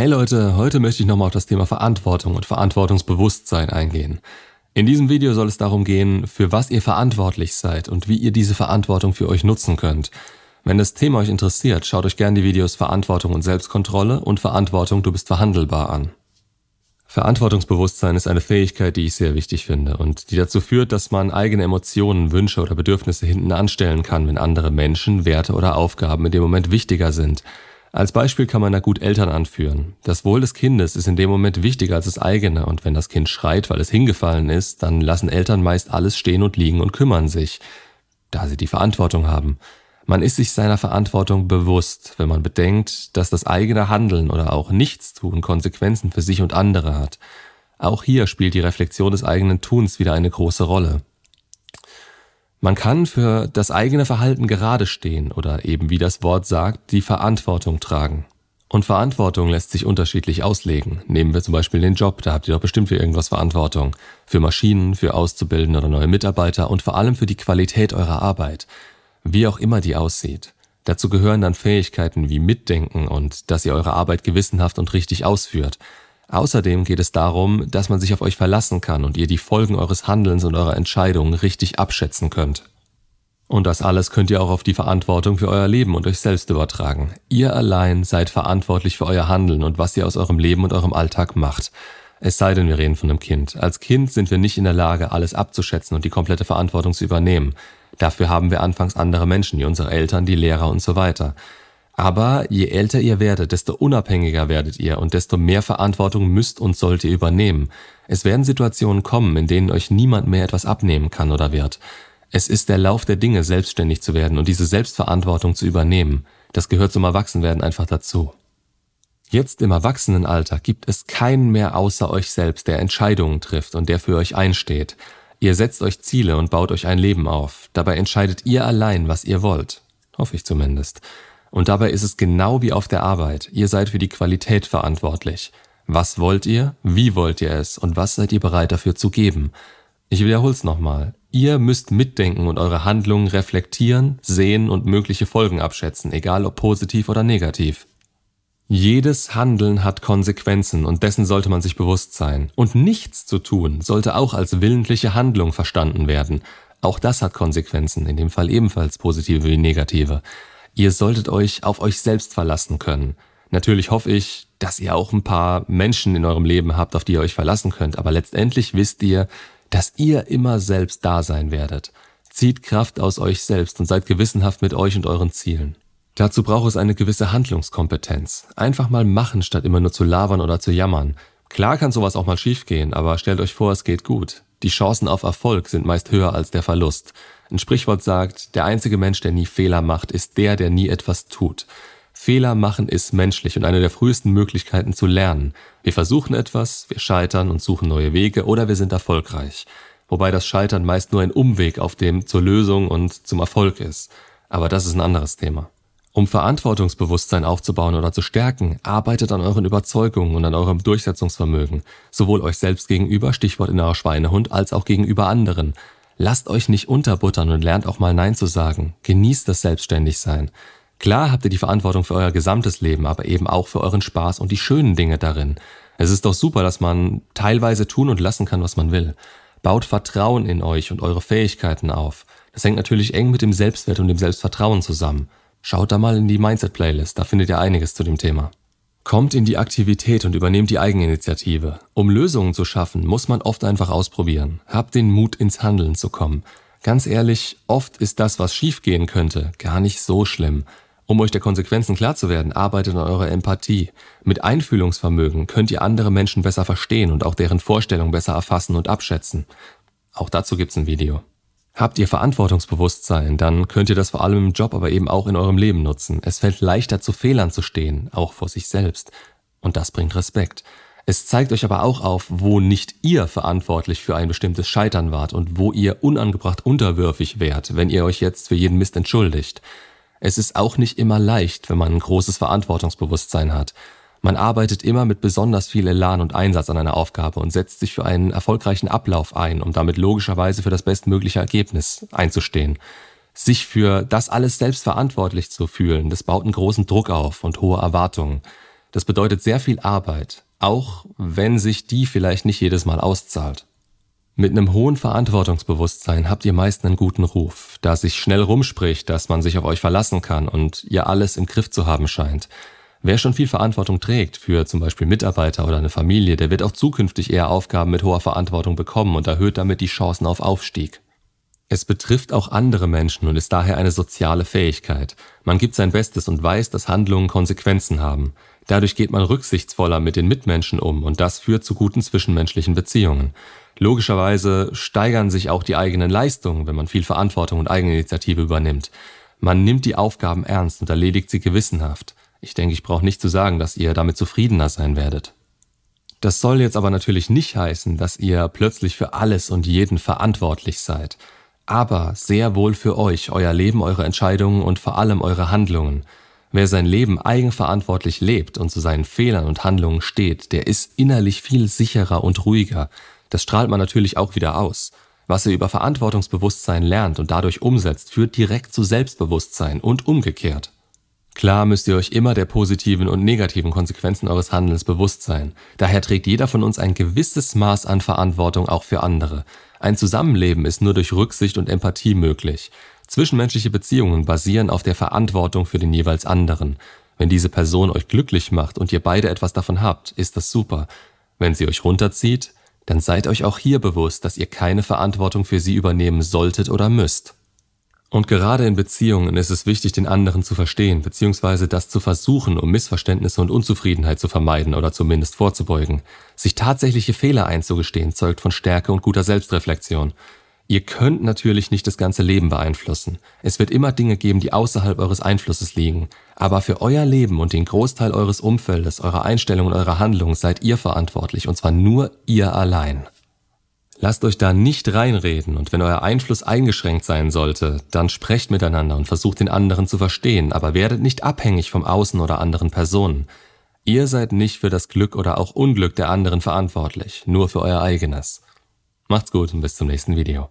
Hey Leute, heute möchte ich nochmal auf das Thema Verantwortung und Verantwortungsbewusstsein eingehen. In diesem Video soll es darum gehen, für was ihr verantwortlich seid und wie ihr diese Verantwortung für euch nutzen könnt. Wenn das Thema euch interessiert, schaut euch gerne die Videos Verantwortung und Selbstkontrolle und Verantwortung, du bist verhandelbar an. Verantwortungsbewusstsein ist eine Fähigkeit, die ich sehr wichtig finde und die dazu führt, dass man eigene Emotionen, Wünsche oder Bedürfnisse hinten anstellen kann, wenn andere Menschen, Werte oder Aufgaben in dem Moment wichtiger sind. Als Beispiel kann man da gut Eltern anführen. Das Wohl des Kindes ist in dem Moment wichtiger als das eigene und wenn das Kind schreit, weil es hingefallen ist, dann lassen Eltern meist alles stehen und liegen und kümmern sich, da sie die Verantwortung haben. Man ist sich seiner Verantwortung bewusst, wenn man bedenkt, dass das eigene Handeln oder auch Nichtstun Konsequenzen für sich und andere hat. Auch hier spielt die Reflexion des eigenen Tuns wieder eine große Rolle. Man kann für das eigene Verhalten gerade stehen oder eben wie das Wort sagt, die Verantwortung tragen. Und Verantwortung lässt sich unterschiedlich auslegen. Nehmen wir zum Beispiel den Job, da habt ihr doch bestimmt für irgendwas Verantwortung. Für Maschinen, für Auszubildende oder neue Mitarbeiter und vor allem für die Qualität eurer Arbeit wie auch immer die aussieht. Dazu gehören dann Fähigkeiten wie Mitdenken und dass ihr eure Arbeit gewissenhaft und richtig ausführt. Außerdem geht es darum, dass man sich auf euch verlassen kann und ihr die Folgen eures Handelns und eurer Entscheidungen richtig abschätzen könnt. Und das alles könnt ihr auch auf die Verantwortung für euer Leben und euch selbst übertragen. Ihr allein seid verantwortlich für euer Handeln und was ihr aus eurem Leben und eurem Alltag macht. Es sei denn, wir reden von einem Kind. Als Kind sind wir nicht in der Lage, alles abzuschätzen und die komplette Verantwortung zu übernehmen. Dafür haben wir anfangs andere Menschen, wie unsere Eltern, die Lehrer und so weiter. Aber je älter ihr werdet, desto unabhängiger werdet ihr und desto mehr Verantwortung müsst und sollt ihr übernehmen. Es werden Situationen kommen, in denen euch niemand mehr etwas abnehmen kann oder wird. Es ist der Lauf der Dinge, selbstständig zu werden und diese Selbstverantwortung zu übernehmen. Das gehört zum Erwachsenwerden einfach dazu. Jetzt im Erwachsenenalter gibt es keinen mehr außer euch selbst, der Entscheidungen trifft und der für euch einsteht. Ihr setzt euch Ziele und baut euch ein Leben auf. Dabei entscheidet ihr allein, was ihr wollt. Hoffe ich zumindest. Und dabei ist es genau wie auf der Arbeit. Ihr seid für die Qualität verantwortlich. Was wollt ihr? Wie wollt ihr es? Und was seid ihr bereit dafür zu geben? Ich wiederhol's nochmal. Ihr müsst mitdenken und eure Handlungen reflektieren, sehen und mögliche Folgen abschätzen, egal ob positiv oder negativ. Jedes Handeln hat Konsequenzen und dessen sollte man sich bewusst sein. Und nichts zu tun sollte auch als willentliche Handlung verstanden werden. Auch das hat Konsequenzen, in dem Fall ebenfalls positive wie negative. Ihr solltet euch auf euch selbst verlassen können. Natürlich hoffe ich, dass ihr auch ein paar Menschen in eurem Leben habt, auf die ihr euch verlassen könnt, aber letztendlich wisst ihr, dass ihr immer selbst da sein werdet. Zieht Kraft aus euch selbst und seid gewissenhaft mit euch und euren Zielen. Dazu braucht es eine gewisse Handlungskompetenz. Einfach mal machen, statt immer nur zu labern oder zu jammern. Klar kann sowas auch mal schiefgehen, aber stellt euch vor, es geht gut. Die Chancen auf Erfolg sind meist höher als der Verlust. Ein Sprichwort sagt, der einzige Mensch, der nie Fehler macht, ist der, der nie etwas tut. Fehler machen ist menschlich und eine der frühesten Möglichkeiten zu lernen. Wir versuchen etwas, wir scheitern und suchen neue Wege oder wir sind erfolgreich. Wobei das Scheitern meist nur ein Umweg auf dem zur Lösung und zum Erfolg ist. Aber das ist ein anderes Thema. Um Verantwortungsbewusstsein aufzubauen oder zu stärken, arbeitet an euren Überzeugungen und an eurem Durchsetzungsvermögen, sowohl euch selbst gegenüber, Stichwort innerer Schweinehund, als auch gegenüber anderen. Lasst euch nicht unterbuttern und lernt auch mal Nein zu sagen. Genießt das Selbstständigsein. Klar habt ihr die Verantwortung für euer gesamtes Leben, aber eben auch für euren Spaß und die schönen Dinge darin. Es ist doch super, dass man teilweise tun und lassen kann, was man will. Baut Vertrauen in euch und eure Fähigkeiten auf. Das hängt natürlich eng mit dem Selbstwert und dem Selbstvertrauen zusammen. Schaut da mal in die Mindset-Playlist, da findet ihr einiges zu dem Thema. Kommt in die Aktivität und übernehmt die Eigeninitiative. Um Lösungen zu schaffen, muss man oft einfach ausprobieren. Habt den Mut, ins Handeln zu kommen. Ganz ehrlich, oft ist das, was schiefgehen könnte, gar nicht so schlimm. Um euch der Konsequenzen klar zu werden, arbeitet an eurer Empathie. Mit Einfühlungsvermögen könnt ihr andere Menschen besser verstehen und auch deren Vorstellungen besser erfassen und abschätzen. Auch dazu gibt's ein Video. Habt ihr Verantwortungsbewusstsein, dann könnt ihr das vor allem im Job, aber eben auch in eurem Leben nutzen. Es fällt leichter zu Fehlern zu stehen, auch vor sich selbst. Und das bringt Respekt. Es zeigt euch aber auch auf, wo nicht ihr verantwortlich für ein bestimmtes Scheitern wart und wo ihr unangebracht unterwürfig wärt, wenn ihr euch jetzt für jeden Mist entschuldigt. Es ist auch nicht immer leicht, wenn man ein großes Verantwortungsbewusstsein hat. Man arbeitet immer mit besonders viel Elan und Einsatz an einer Aufgabe und setzt sich für einen erfolgreichen Ablauf ein, um damit logischerweise für das bestmögliche Ergebnis einzustehen. Sich für das alles selbst verantwortlich zu fühlen, das baut einen großen Druck auf und hohe Erwartungen. Das bedeutet sehr viel Arbeit, auch wenn sich die vielleicht nicht jedes Mal auszahlt. Mit einem hohen Verantwortungsbewusstsein habt ihr meist einen guten Ruf, da sich schnell rumspricht, dass man sich auf euch verlassen kann und ihr alles im Griff zu haben scheint. Wer schon viel Verantwortung trägt für zum Beispiel Mitarbeiter oder eine Familie, der wird auch zukünftig eher Aufgaben mit hoher Verantwortung bekommen und erhöht damit die Chancen auf Aufstieg. Es betrifft auch andere Menschen und ist daher eine soziale Fähigkeit. Man gibt sein Bestes und weiß, dass Handlungen Konsequenzen haben. Dadurch geht man rücksichtsvoller mit den Mitmenschen um und das führt zu guten zwischenmenschlichen Beziehungen. Logischerweise steigern sich auch die eigenen Leistungen, wenn man viel Verantwortung und Eigeninitiative übernimmt. Man nimmt die Aufgaben ernst und erledigt sie gewissenhaft. Ich denke, ich brauche nicht zu sagen, dass ihr damit zufriedener sein werdet. Das soll jetzt aber natürlich nicht heißen, dass ihr plötzlich für alles und jeden verantwortlich seid aber sehr wohl für euch, euer Leben, eure Entscheidungen und vor allem eure Handlungen. Wer sein Leben eigenverantwortlich lebt und zu seinen Fehlern und Handlungen steht, der ist innerlich viel sicherer und ruhiger. Das strahlt man natürlich auch wieder aus. Was ihr über Verantwortungsbewusstsein lernt und dadurch umsetzt, führt direkt zu Selbstbewusstsein und umgekehrt. Klar müsst ihr euch immer der positiven und negativen Konsequenzen eures Handelns bewusst sein. Daher trägt jeder von uns ein gewisses Maß an Verantwortung auch für andere. Ein Zusammenleben ist nur durch Rücksicht und Empathie möglich. Zwischenmenschliche Beziehungen basieren auf der Verantwortung für den jeweils anderen. Wenn diese Person euch glücklich macht und ihr beide etwas davon habt, ist das super. Wenn sie euch runterzieht, dann seid euch auch hier bewusst, dass ihr keine Verantwortung für sie übernehmen solltet oder müsst. Und gerade in Beziehungen ist es wichtig, den anderen zu verstehen, beziehungsweise das zu versuchen, um Missverständnisse und Unzufriedenheit zu vermeiden oder zumindest vorzubeugen. Sich tatsächliche Fehler einzugestehen, zeugt von Stärke und guter Selbstreflexion. Ihr könnt natürlich nicht das ganze Leben beeinflussen. Es wird immer Dinge geben, die außerhalb eures Einflusses liegen. Aber für euer Leben und den Großteil eures Umfeldes, eurer Einstellung und eurer Handlung seid ihr verantwortlich, und zwar nur ihr allein. Lasst euch da nicht reinreden und wenn euer Einfluss eingeschränkt sein sollte, dann sprecht miteinander und versucht den anderen zu verstehen, aber werdet nicht abhängig vom Außen oder anderen Personen. Ihr seid nicht für das Glück oder auch Unglück der anderen verantwortlich, nur für euer eigenes. Macht's gut und bis zum nächsten Video.